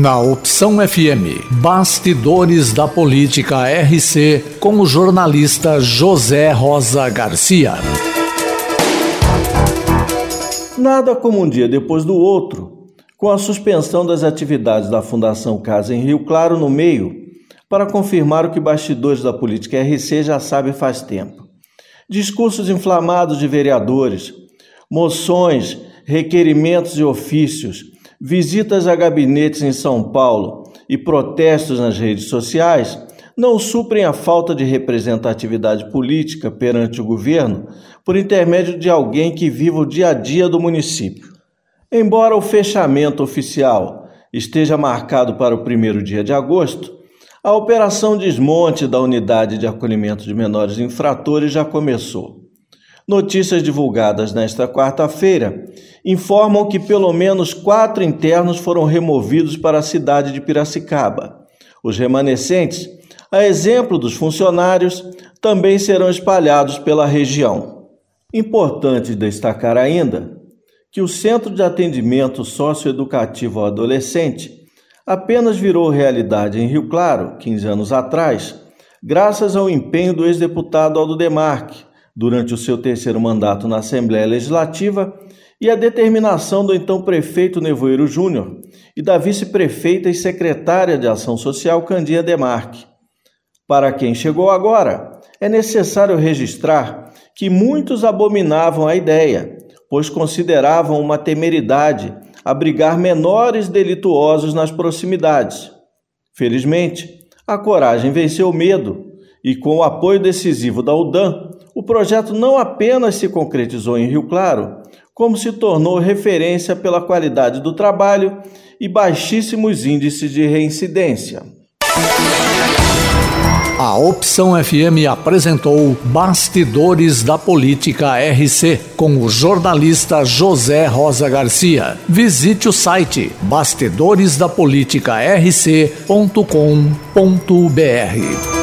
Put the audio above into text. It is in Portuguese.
Na Opção FM, Bastidores da Política RC, com o jornalista José Rosa Garcia. Nada como um dia depois do outro, com a suspensão das atividades da Fundação Casa em Rio Claro no meio, para confirmar o que bastidores da política RC já sabem faz tempo. Discursos inflamados de vereadores, moções, requerimentos e ofícios, visitas a gabinetes em São Paulo e protestos nas redes sociais não suprem a falta de representatividade política perante o governo por intermédio de alguém que viva o dia a dia do município. Embora o fechamento oficial esteja marcado para o primeiro dia de agosto, a operação desmonte da unidade de acolhimento de menores infratores já começou. Notícias divulgadas nesta quarta-feira informam que pelo menos quatro internos foram removidos para a cidade de Piracicaba. Os remanescentes, a exemplo dos funcionários, também serão espalhados pela região. Importante destacar ainda que o Centro de Atendimento Socioeducativo ao Adolescente apenas virou realidade em Rio Claro, 15 anos atrás, graças ao empenho do ex-deputado Aldo Demarque, durante o seu terceiro mandato na Assembleia Legislativa e a determinação do então prefeito Nevoeiro Júnior e da vice-prefeita e secretária de Ação Social Candia Demarque. Para quem chegou agora, é necessário registrar que muitos abominavam a ideia, pois consideravam uma temeridade abrigar menores delituosos nas proximidades. Felizmente, a coragem venceu o medo e, com o apoio decisivo da UDAM, o projeto não apenas se concretizou em Rio Claro, como se tornou referência pela qualidade do trabalho e baixíssimos índices de reincidência. A Opção FM apresentou Bastidores da Política RC com o jornalista José Rosa Garcia. Visite o site bastidoresdapoliticarc.com.br.